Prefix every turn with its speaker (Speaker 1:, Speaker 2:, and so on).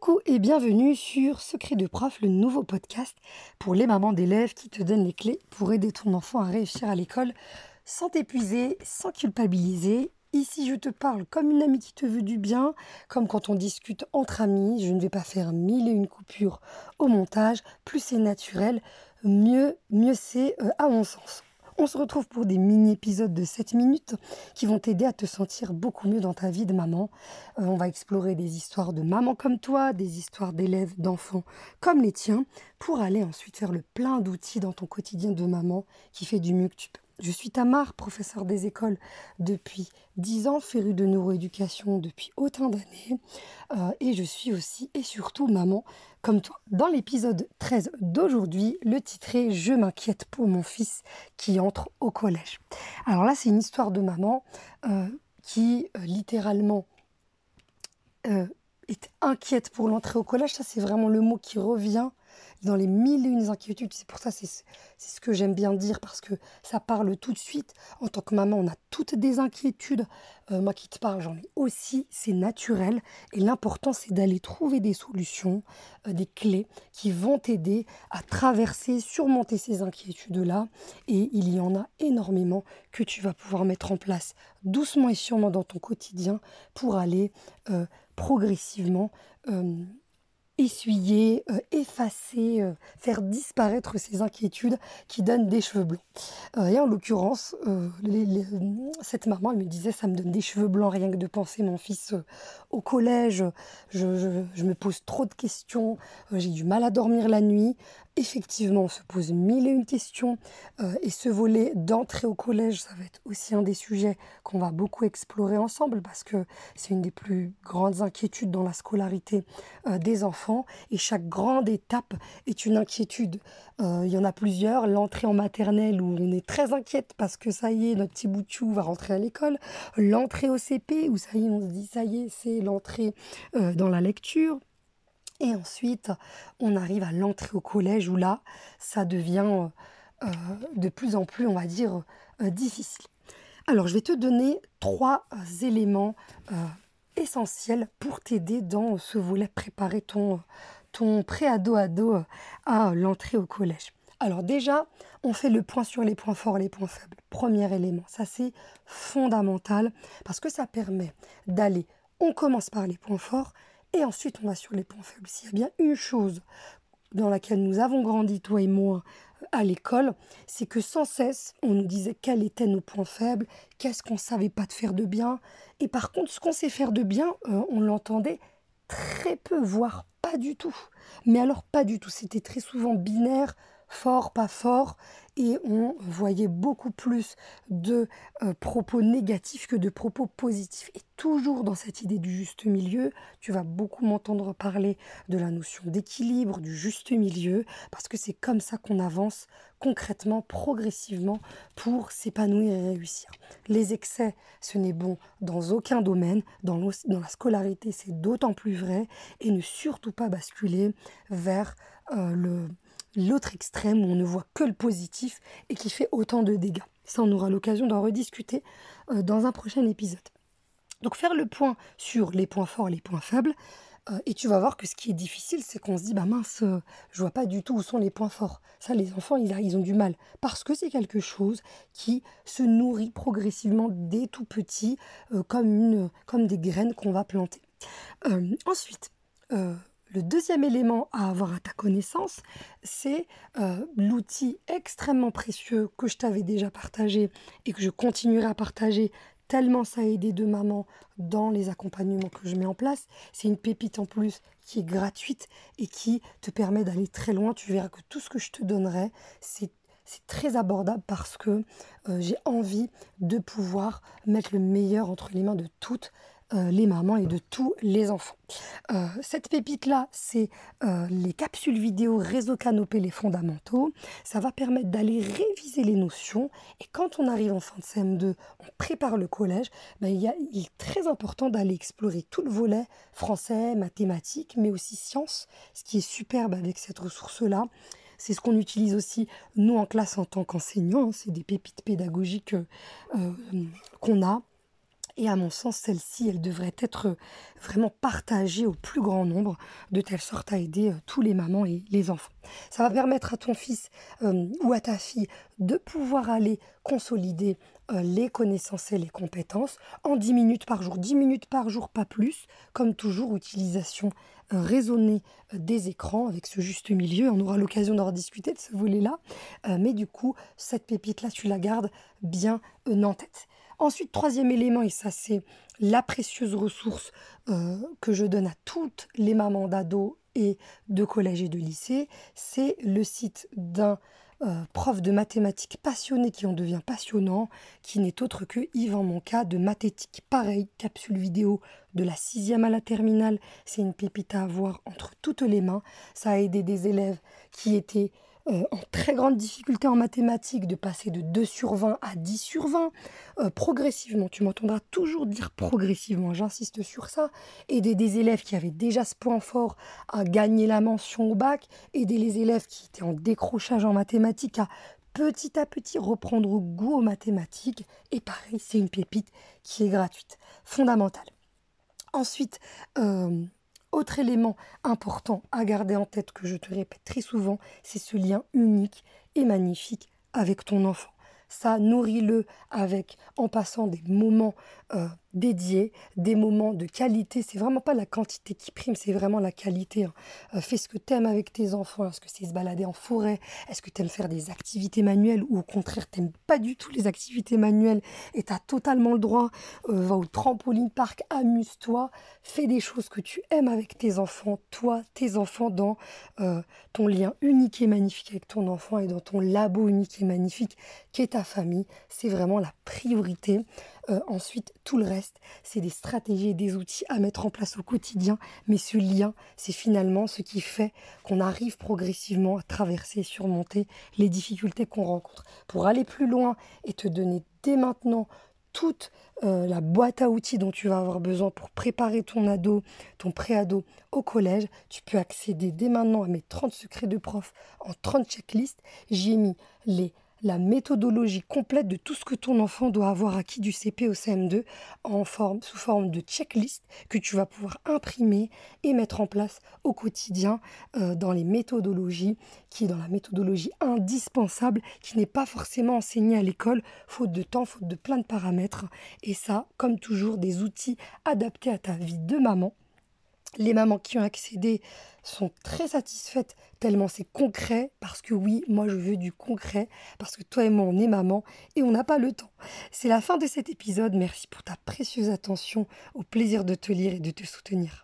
Speaker 1: Coucou et bienvenue sur Secret de prof, le nouveau podcast pour les mamans d'élèves qui te donnent les clés pour aider ton enfant à réussir à l'école sans t'épuiser, sans culpabiliser. Ici, je te parle comme une amie qui te veut du bien, comme quand on discute entre amis. Je ne vais pas faire mille et une coupures au montage. Plus c'est naturel, mieux, mieux c'est euh, à mon sens. On se retrouve pour des mini-épisodes de 7 minutes qui vont t'aider à te sentir beaucoup mieux dans ta vie de maman. Euh, on va explorer des histoires de maman comme toi, des histoires d'élèves, d'enfants comme les tiens, pour aller ensuite faire le plein d'outils dans ton quotidien de maman qui fait du mieux que tu peux. Je suis Tamar, professeur des écoles depuis 10 ans, férue de neuroéducation depuis autant d'années, euh, et je suis aussi et surtout maman comme toi. Dans l'épisode 13 d'aujourd'hui, le titre est Je m'inquiète pour mon fils qui entre au collège. Alors là, c'est une histoire de maman euh, qui euh, littéralement est inquiète pour l'entrée au collège. Ça, c'est vraiment le mot qui revient dans les mille et une inquiétudes. C'est pour ça, c'est ce que j'aime bien dire, parce que ça parle tout de suite. En tant que maman, on a toutes des inquiétudes. Euh, moi qui te parle, j'en ai aussi. C'est naturel. Et l'important, c'est d'aller trouver des solutions, euh, des clés qui vont t'aider à traverser, surmonter ces inquiétudes-là. Et il y en a énormément que tu vas pouvoir mettre en place doucement et sûrement dans ton quotidien pour aller euh, progressivement essuyer, euh, effacer, euh, faire disparaître ces inquiétudes qui donnent des cheveux blancs. Euh, et en l'occurrence, cette maman, me disait, ça me donne des cheveux blancs rien que de penser mon fils au collège, je, me pose trop de questions, j'ai du mal à dormir la nuit. Effectivement, on se pose mille et une questions et ce volet d'entrée au collège, ça va être aussi un des sujets qu'on va beaucoup explorer ensemble parce que c'est une des plus grandes inquiétudes dans la scolarité des enfants et chaque grande étape est une inquiétude. Euh, il y en a plusieurs. L'entrée en maternelle où on est très inquiète parce que ça y est, notre petit bout de chou va rentrer à l'école. L'entrée au CP où ça y est, on se dit ça y est, c'est l'entrée euh, dans la lecture. Et ensuite, on arrive à l'entrée au collège où là, ça devient euh, de plus en plus, on va dire, difficile. Alors, je vais te donner trois éléments essentiel pour t'aider dans ce volet préparer ton, ton pré-ado-ado à l'entrée au collège. Alors déjà, on fait le point sur les points forts, les points faibles. Premier élément, ça c'est fondamental parce que ça permet d'aller, on commence par les points forts et ensuite on va sur les points faibles. S'il y a bien une chose dans laquelle nous avons grandi, toi et moi, à l'école, c'est que sans cesse, on nous disait quels étaient nos points faibles, qu'est-ce qu'on savait pas de faire de bien. Et par contre, ce qu'on sait faire de bien, euh, on l'entendait très peu, voire pas du tout. Mais alors pas du tout, c'était très souvent binaire, fort, pas fort, et on voyait beaucoup plus de euh, propos négatifs que de propos positifs. Et toujours dans cette idée du juste milieu, tu vas beaucoup m'entendre parler de la notion d'équilibre, du juste milieu, parce que c'est comme ça qu'on avance concrètement, progressivement, pour s'épanouir et réussir. Les excès, ce n'est bon dans aucun domaine, dans, la scolarité c'est d'autant plus vrai, et ne surtout pas basculer vers euh, le l'autre extrême où on ne voit que le positif et qui fait autant de dégâts. Ça, on aura l'occasion d'en rediscuter euh, dans un prochain épisode. Donc faire le point sur les points forts les points faibles, euh, et tu vas voir que ce qui est difficile, c'est qu'on se dit, bah mince, euh, je vois pas du tout où sont les points forts. Ça, les enfants, ils, ils ont du mal. Parce que c'est quelque chose qui se nourrit progressivement dès tout petit, comme, une, comme des graines qu'on va planter. ensuite, le deuxième élément à avoir à ta connaissance, c'est euh, l'outil extrêmement précieux que je t'avais déjà partagé et que je continuerai à partager tellement ça a aidé de maman dans les accompagnements que je mets en place. C'est une pépite en plus qui est gratuite et qui te permet d'aller très loin. Tu verras que tout ce que je te donnerai, c'est très abordable parce que euh, j'ai envie de pouvoir mettre le meilleur entre les mains de toutes euh, les mamans et de tous les enfants. Euh, cette pépite-là, c'est euh, les capsules vidéo réseau canopé, les fondamentaux. Ça va permettre d'aller réviser les notions. Et quand on arrive en fin de CM2, on prépare le collège, ben, il, est très important d'aller explorer tout le volet français, mathématiques, mais aussi sciences, ce qui est superbe avec cette ressource-là. C'est ce qu'on utilise aussi, nous, en classe en tant qu'enseignants. C'est des pépites pédagogiques qu'on a Et à mon sens, celle-ci, elle devrait être vraiment partagée au plus grand nombre, de telle sorte à aider tous les mamans et les enfants. Ça va permettre à ton fils ou à ta fille de pouvoir aller consolider les connaissances et les compétences en 10 minutes par jour. 10 minutes par jour, pas plus. Comme toujours, utilisation raisonnée des écrans avec ce juste milieu. On aura l'occasion d'en rediscuter de ce volet-là. mais du coup, cette pépite-là, tu la gardes bien en tête. Ensuite, troisième élément, et ça c'est la précieuse ressource euh, que je donne à toutes les mamans d'ados et de collège et de lycée, c'est le site d'un euh, prof de mathématiques passionné qui en devient passionnant, qui n'est autre que Yvan Monca de Mathétique. Pareil, capsule vidéo de la sixième à la terminale, c'est une pépite à avoir entre toutes les mains. Ça a aidé des élèves qui étaient euh, en très grande difficulté en mathématiques, de passer de 2 sur 20 à 10 sur 20, euh, progressivement, tu m'entendras toujours dire progressivement, j'insiste sur ça, aider des élèves qui avaient déjà ce point fort à gagner la mention au bac, aider les élèves qui étaient en décrochage en mathématiques à petit à petit reprendre goût aux mathématiques, et pareil, c'est une pépite qui est gratuite, fondamentale. Ensuite, euh, autre élément important à garder en tête que je te répète très souvent, c'est ce lien unique et magnifique avec ton enfant. Ça, nourris-le avec, en passant des moments euh, dédiés, des moments de qualité. C'est vraiment pas la quantité qui prime, c'est vraiment la qualité. Hein. Euh, fais ce que tu aimes avec tes enfants. Est-ce que c'est se balader en forêt Est-ce que tu aimes faire des activités manuelles ou au contraire, tu pas du tout les activités manuelles et tu as totalement le droit euh, Va au trampoline park, amuse-toi, fais des choses que tu aimes avec tes enfants, toi, tes enfants, dans ton lien unique et magnifique avec ton enfant et dans ton labo unique et magnifique qu'est ta famille. C'est vraiment la priorité. Euh, ensuite, tout le reste, c'est des stratégies et des outils à mettre en place au quotidien. Mais ce lien, c'est finalement ce qui fait qu'on arrive progressivement à traverser et surmonter les difficultés qu'on rencontre. Pour aller plus loin et te donner dès maintenant toute euh, la boîte à outils dont tu vas avoir besoin pour préparer ton ado, ton pré-ado au collège, tu peux accéder dès maintenant à mes 30 secrets de prof en 30 checklists. J'y ai mis les la méthodologie complète de tout ce que ton enfant doit avoir acquis du CP au CM2 en forme, sous forme de checklist que tu vas pouvoir imprimer et mettre en place au quotidien euh, dans les méthodologies, qui est dans la méthodologie indispensable, qui n'est pas forcément enseignée à l'école, faute de temps, faute de plein de paramètres. Et ça, comme toujours, des outils adaptés à ta vie de maman les mamans qui ont accédé sont très satisfaites tellement c'est concret, parce que oui, moi je veux du concret, parce que toi et moi on est maman et on n'a pas le temps. C'est la fin de cet épisode, merci pour ta précieuse attention, au plaisir de te lire et de te soutenir.